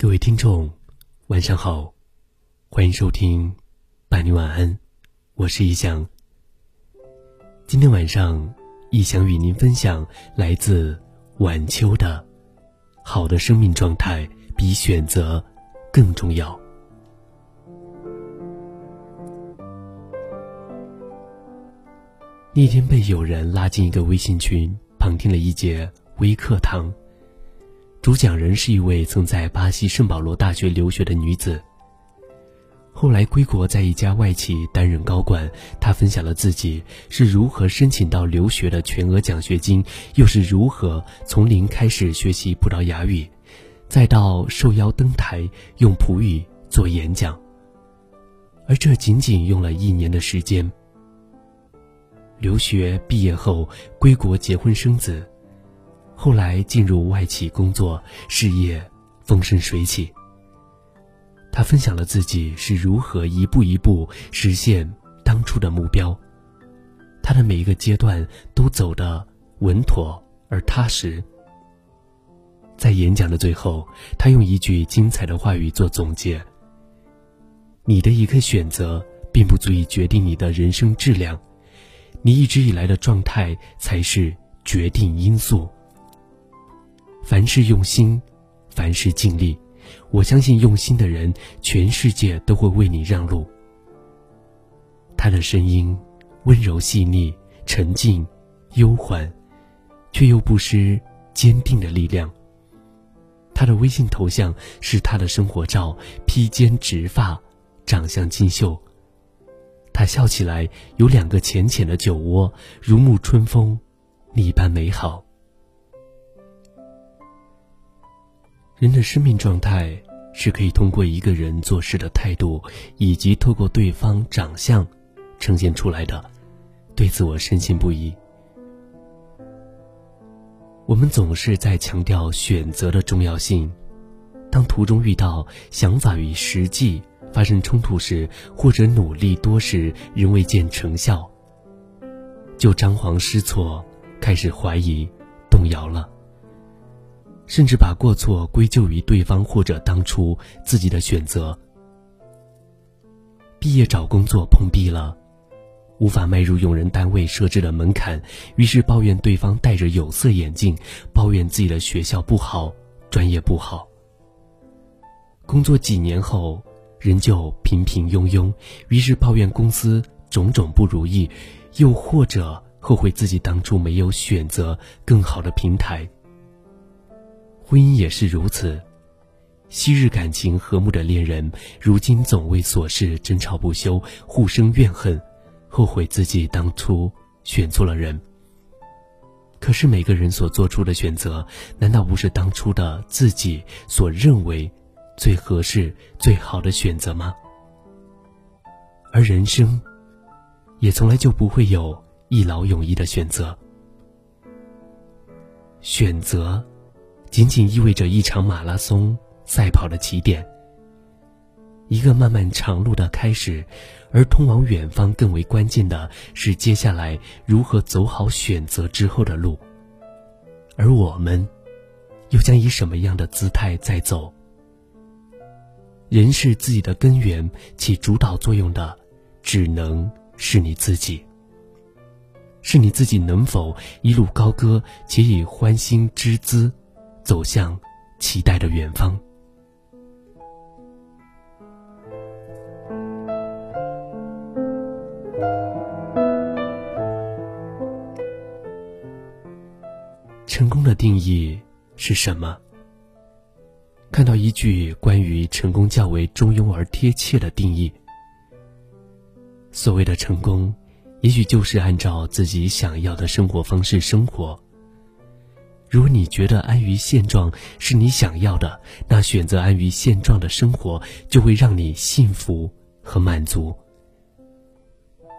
各位听众，晚上好，欢迎收听《伴你晚安》，我是易翔。今天晚上，易翔与您分享来自晚秋的“好的生命状态比选择更重要”。那天被友人拉进一个微信群，旁听了一节微课堂。主讲人是一位曾在巴西圣保罗大学留学的女子。后来归国，在一家外企担任高管。她分享了自己是如何申请到留学的全额奖学金，又是如何从零开始学习葡萄牙语，再到受邀登台用葡语做演讲。而这仅仅用了一年的时间。留学毕业后归国结婚生子。后来进入外企工作，事业风生水起。他分享了自己是如何一步一步实现当初的目标，他的每一个阶段都走得稳妥而踏实。在演讲的最后，他用一句精彩的话语做总结：“你的一个选择，并不足以决定你的人生质量，你一直以来的状态才是决定因素。”凡事用心，凡事尽力。我相信用心的人，全世界都会为你让路。他的声音温柔细腻、沉静、悠缓，却又不失坚定的力量。他的微信头像是他的生活照，披肩直发，长相清秀。他笑起来有两个浅浅的酒窝，如沐春风，一般美好。人的生命状态是可以通过一个人做事的态度，以及透过对方长相呈现出来的。对此，我深信不疑。我们总是在强调选择的重要性，当途中遇到想法与实际发生冲突时，或者努力多时仍未见成效，就张皇失措，开始怀疑、动摇了。甚至把过错归咎于对方或者当初自己的选择。毕业找工作碰壁了，无法迈入用人单位设置的门槛，于是抱怨对方戴着有色眼镜，抱怨自己的学校不好，专业不好。工作几年后仍旧平平庸庸，于是抱怨公司种种不如意，又或者后悔自己当初没有选择更好的平台。婚姻也是如此，昔日感情和睦的恋人，如今总为琐事争吵不休，互生怨恨，后悔自己当初选错了人。可是每个人所做出的选择，难道不是当初的自己所认为最合适、最好的选择吗？而人生，也从来就不会有一劳永逸的选择，选择。仅仅意味着一场马拉松赛跑的起点，一个漫漫长路的开始，而通往远方更为关键的是接下来如何走好选择之后的路。而我们，又将以什么样的姿态在走？人是自己的根源，起主导作用的，只能是你自己。是你自己能否一路高歌，且以欢欣之姿。走向期待的远方。成功的定义是什么？看到一句关于成功较为中庸而贴切的定义：所谓的成功，也许就是按照自己想要的生活方式生活。如果你觉得安于现状是你想要的，那选择安于现状的生活就会让你幸福和满足。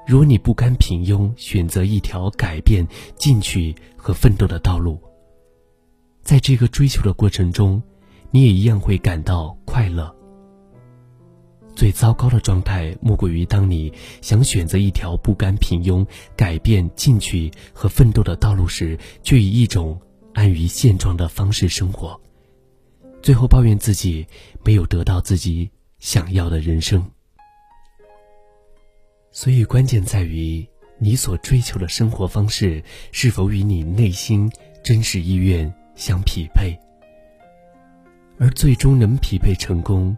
如果你不甘平庸，选择一条改变、进取和奋斗的道路，在这个追求的过程中，你也一样会感到快乐。最糟糕的状态，莫过于当你想选择一条不甘平庸、改变、进取和奋斗的道路时，却以一种。安于现状的方式生活，最后抱怨自己没有得到自己想要的人生。所以，关键在于你所追求的生活方式是否与你内心真实意愿相匹配，而最终能匹配成功。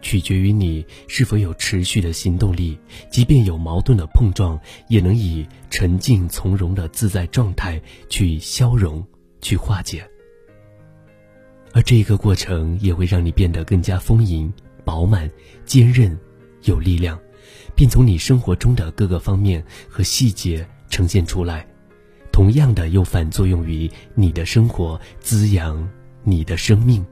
取决于你是否有持续的行动力，即便有矛盾的碰撞，也能以沉静从容的自在状态去消融、去化解。而这个过程也会让你变得更加丰盈、饱满、坚韧、有力量，并从你生活中的各个方面和细节呈现出来。同样的，又反作用于你的生活，滋养你的生命。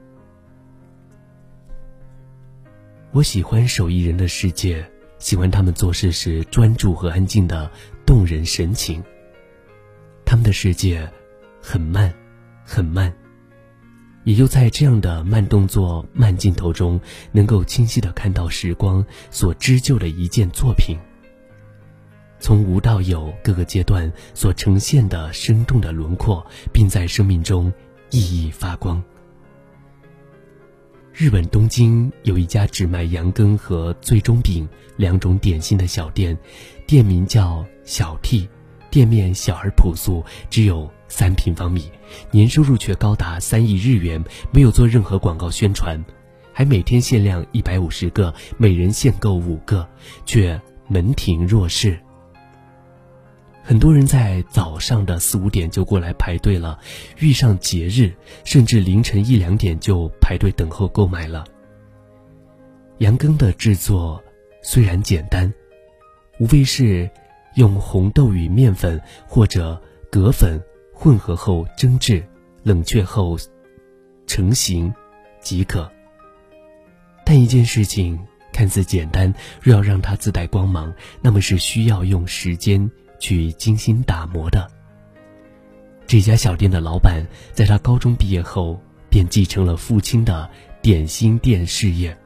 我喜欢手艺人的世界，喜欢他们做事时专注和安静的动人神情。他们的世界很慢，很慢，也就在这样的慢动作、慢镜头中，能够清晰的看到时光所织就的一件作品。从无到有各个阶段所呈现的生动的轮廓，并在生命中熠熠发光。日本东京有一家只卖羊羹和最中饼两种点心的小店，店名叫小 T，店面小而朴素，只有三平方米，年收入却高达三亿日元，没有做任何广告宣传，还每天限量一百五十个，每人限购五个，却门庭若市。很多人在早上的四五点就过来排队了，遇上节日，甚至凌晨一两点就排队等候购买了。羊羹的制作虽然简单，无非是用红豆与面粉或者葛粉混合后蒸制，冷却后成型即可。但一件事情看似简单，若要让它自带光芒，那么是需要用时间。去精心打磨的。这家小店的老板，在他高中毕业后便继承了父亲的点心店事业。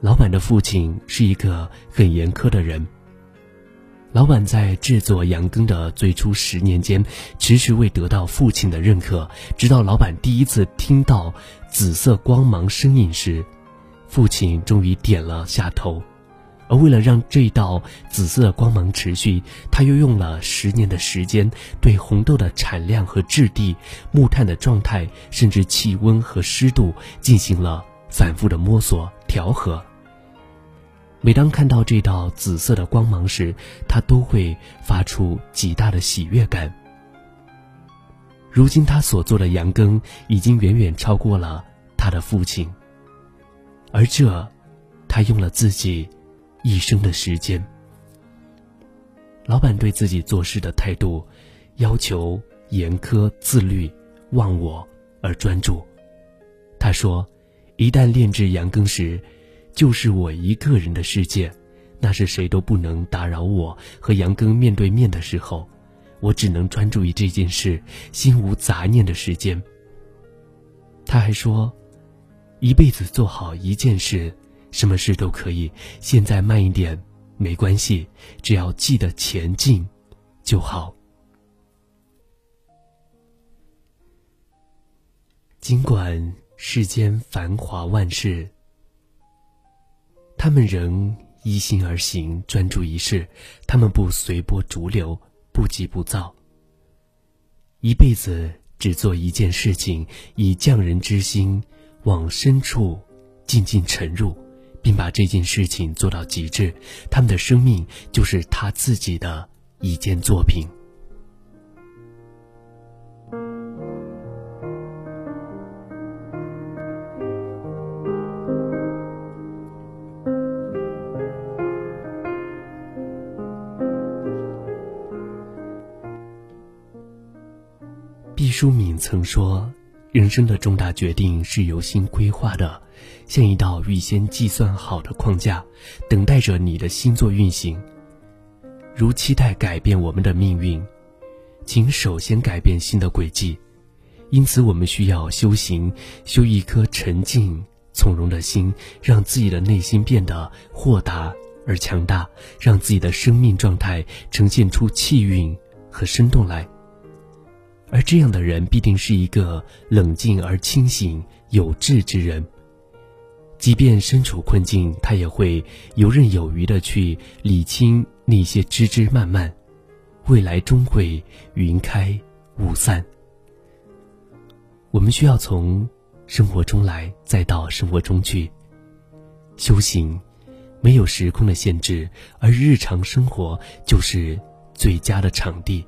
老板的父亲是一个很严苛的人。老板在制作羊羹的最初十年间，迟迟未得到父亲的认可。直到老板第一次听到紫色光芒身影时，父亲终于点了下头。而为了让这道紫色光芒持续，他又用了十年的时间，对红豆的产量和质地、木炭的状态，甚至气温和湿度进行了反复的摸索调和。每当看到这道紫色的光芒时，他都会发出极大的喜悦感。如今他所做的羊羹已经远远超过了他的父亲，而这，他用了自己。一生的时间，老板对自己做事的态度要求严苛、自律、忘我而专注。他说：“一旦炼制羊羹时，就是我一个人的世界，那是谁都不能打扰我。和羊羹面对面的时候，我只能专注于这件事，心无杂念的时间。”他还说：“一辈子做好一件事。”什么事都可以，现在慢一点没关系，只要记得前进就好。尽管世间繁华万事，他们仍依心而行，专注一事。他们不随波逐流，不急不躁，一辈子只做一件事情，以匠人之心往深处静静沉入。并把这件事情做到极致，他们的生命就是他自己的一件作品。曾说。人生的重大决定是由心规划的，像一道预先计算好的框架，等待着你的星座运行。如期待改变我们的命运，请首先改变心的轨迹。因此，我们需要修行，修一颗沉静从容的心，让自己的内心变得豁达而强大，让自己的生命状态呈现出气韵和生动来。而这样的人必定是一个冷静而清醒、有志之人。即便身处困境，他也会游刃有余的去理清那些枝枝蔓蔓，未来终会云开雾散。我们需要从生活中来，再到生活中去。修行没有时空的限制，而日常生活就是最佳的场地。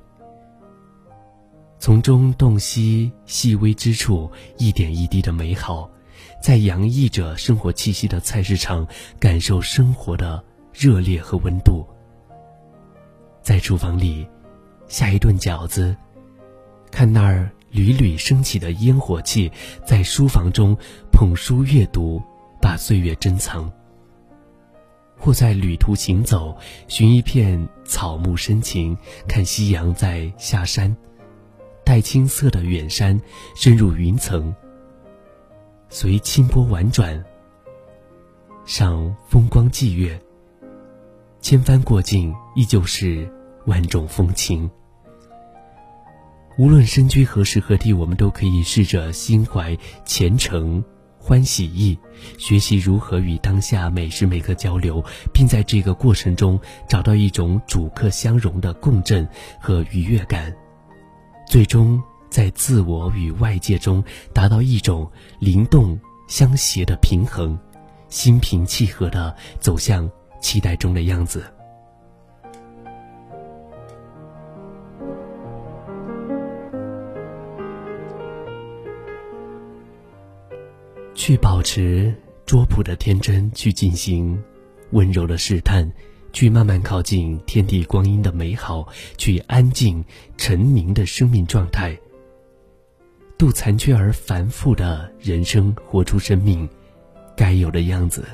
从中洞悉细微之处，一点一滴的美好。在洋溢着生活气息的菜市场，感受生活的热烈和温度。在厨房里下一顿饺子，看那儿缕缕升起的烟火气；在书房中捧书阅读，把岁月珍藏。或在旅途行走，寻一片草木深情，看夕阳在下山，带青色的远山深入云层。随清波婉转，赏风光霁月。千帆过尽，依旧是万种风情。无论身居何时何地，我们都可以试着心怀虔诚、欢喜意，学习如何与当下每时每刻交流，并在这个过程中找到一种主客相融的共振和愉悦感，最终。在自我与外界中达到一种灵动相协的平衡，心平气和的走向期待中的样子。去保持拙朴的天真，去进行温柔的试探，去慢慢靠近天地光阴的美好，去安静沉凝的生命状态。度残缺而繁复的人生，活出生命该有的样子。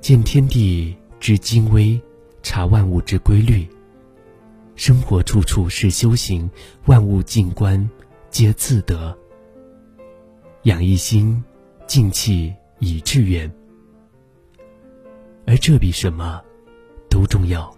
见天地之精微，察万物之规律。生活处处是修行，万物静观皆自得。养一心，静气以致远，而这比什么都重要。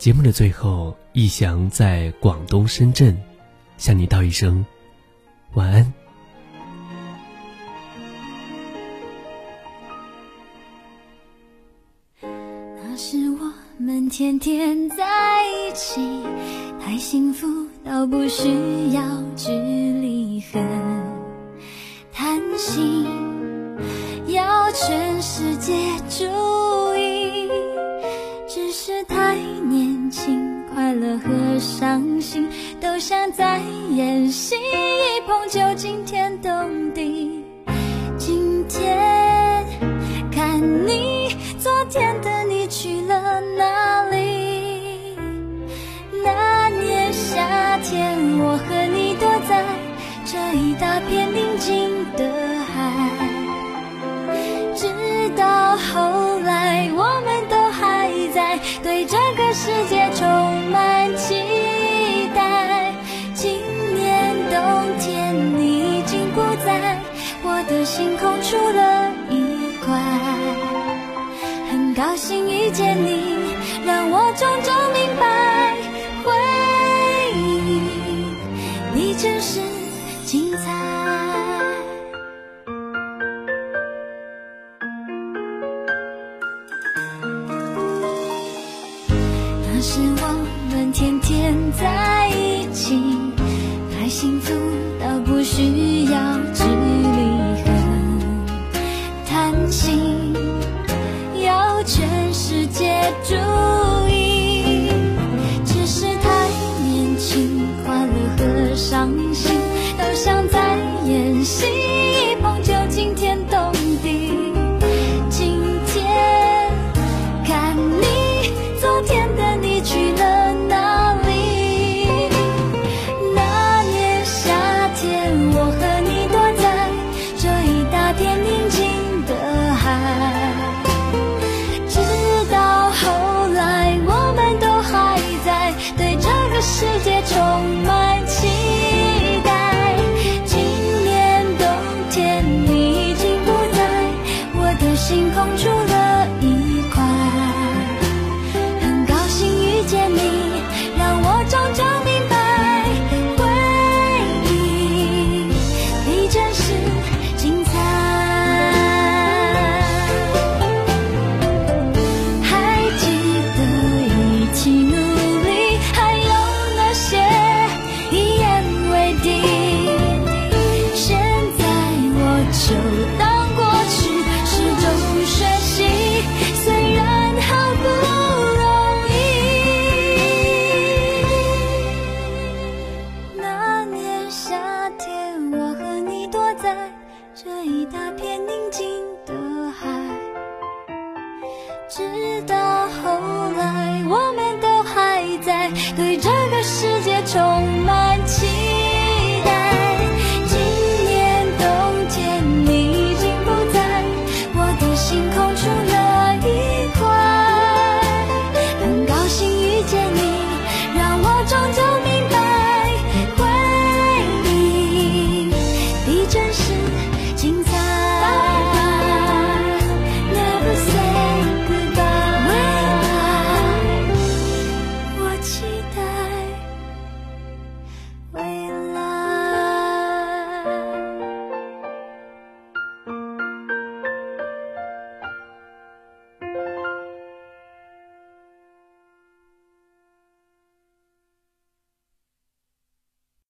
节目的最后，易翔在广东深圳向你道一声晚安。那是我们天天在一起，太幸福到不需要心都像在演戏，一碰就惊天动地。今天看你，昨天的你去了哪里？那年夏天，我和你躲在这一大片宁静的海，直到后来，我们都还在对这个世界出了一块，很高兴遇见你，让我种种明白，回忆你真是精彩。那时我们天天在